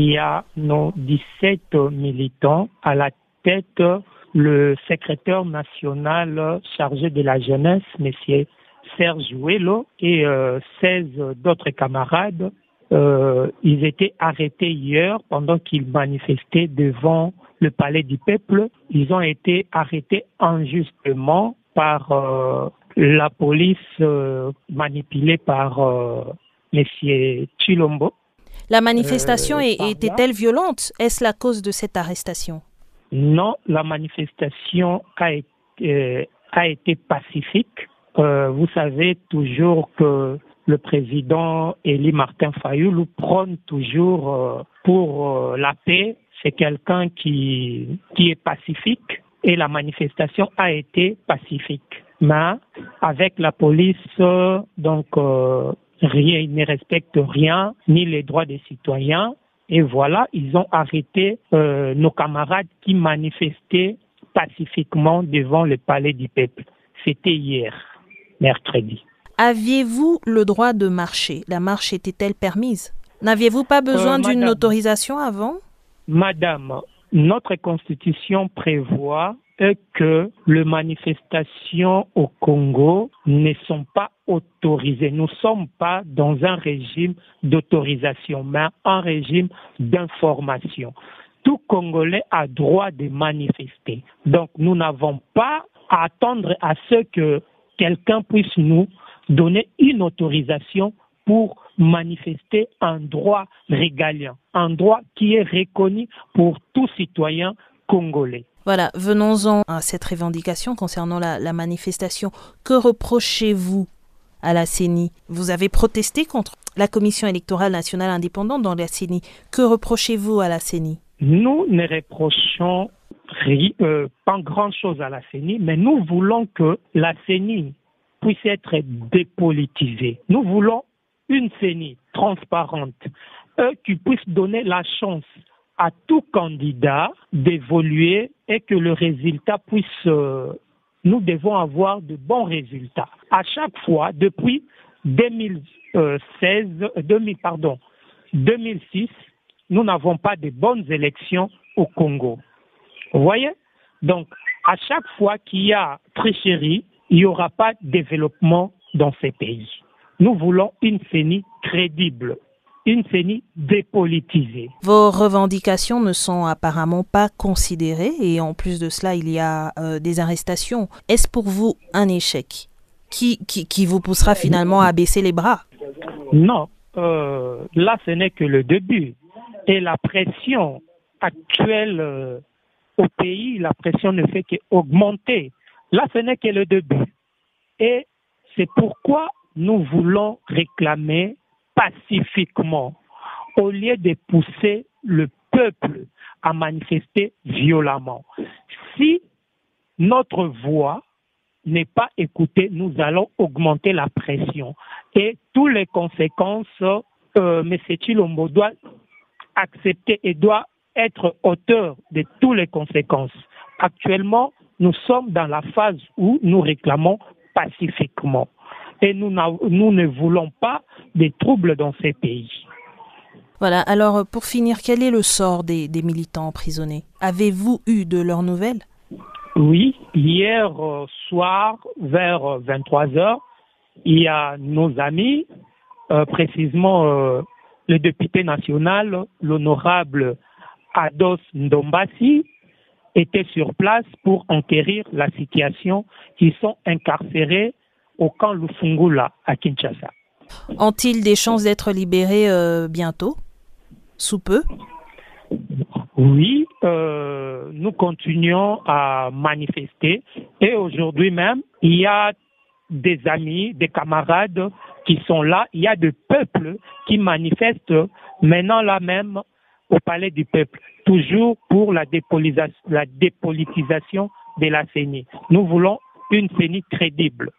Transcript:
il y a nos 17 militants à la tête le secrétaire national chargé de la jeunesse, monsieur Serge et 16 d'autres camarades. ils étaient arrêtés hier pendant qu'ils manifestaient devant le palais du peuple. Ils ont été arrêtés injustement par la police euh, manipulée par euh, M. Chilombo. La manifestation euh, était-elle violente? Est-ce la cause de cette arrestation? Non, la manifestation a été, a été pacifique. vous savez toujours que le président Elie Martin Fayoulou prône toujours pour la paix. C'est quelqu'un qui, qui est pacifique et la manifestation a été pacifique mais avec la police, donc euh, rien, ils ne respectent rien, ni les droits des citoyens. Et voilà, ils ont arrêté euh, nos camarades qui manifestaient pacifiquement devant le palais du peuple. C'était hier, mercredi. Aviez-vous le droit de marcher? La marche était-elle permise? N'aviez-vous pas besoin euh, d'une autorisation avant? Madame, notre constitution prévoit que les manifestations au Congo ne sont pas autorisées. Nous ne sommes pas dans un régime d'autorisation, mais un régime d'information. Tout Congolais a droit de manifester. Donc nous n'avons pas à attendre à ce que quelqu'un puisse nous donner une autorisation pour manifester un droit régalien, un droit qui est reconnu pour tout citoyen congolais. Voilà, venons-en à cette revendication concernant la, manifestation. Que reprochez-vous à la CENI? Vous avez protesté contre la Commission électorale nationale indépendante dans la CENI. Que reprochez-vous à la CENI? Nous ne reprochons euh, pas grand-chose à la CENI, mais nous voulons que la CENI puisse être dépolitisée. Nous voulons une CENI transparente, euh, qui puisse donner la chance à tout candidat d'évoluer et que le résultat puisse, euh, nous devons avoir de bons résultats. À chaque fois, depuis 2016, 2000, pardon, 2006, nous n'avons pas de bonnes élections au Congo. Vous voyez? Donc, à chaque fois qu'il y a tricherie, il n'y aura pas de développement dans ces pays. Nous voulons une CENI crédible, une CENI dépolitisée. Vos revendications ne sont apparemment pas considérées et en plus de cela, il y a euh, des arrestations. Est-ce pour vous un échec qui, qui, vous poussera finalement à baisser les bras? Non, euh, là ce n'est que le début. Et la pression actuelle euh, au pays, la pression ne fait qu'augmenter. Là ce n'est que le début. Et c'est pourquoi nous voulons réclamer pacifiquement au lieu de pousser le peuple à manifester violemment. Si notre voix n'est pas écoutée, nous allons augmenter la pression. Et toutes les conséquences, euh, M. Chilombo doit accepter et doit être auteur de toutes les conséquences. Actuellement, nous sommes dans la phase où nous réclamons pacifiquement et nous, nous ne voulons pas des troubles dans ces pays. Voilà, alors pour finir, quel est le sort des, des militants emprisonnés? Avez-vous eu de leurs nouvelles? Oui, hier euh, soir, vers 23 euh, heures, il y a nos amis, euh, précisément le député national, l'honorable Ados Ndombasi, était sur place pour enquérir la situation. Ils sont incarcérés au camp Lufungula à Kinshasa. Ont-ils des chances d'être libérés euh, bientôt? Sous peu? Oui, euh, nous continuons à manifester et aujourd'hui même, il y a des amis, des camarades qui sont là. Il y a des peuples qui manifestent maintenant là même au palais du peuple, toujours pour la, dépolitisation, la dépolitisation de la CENI. Nous voulons une CENI crédible.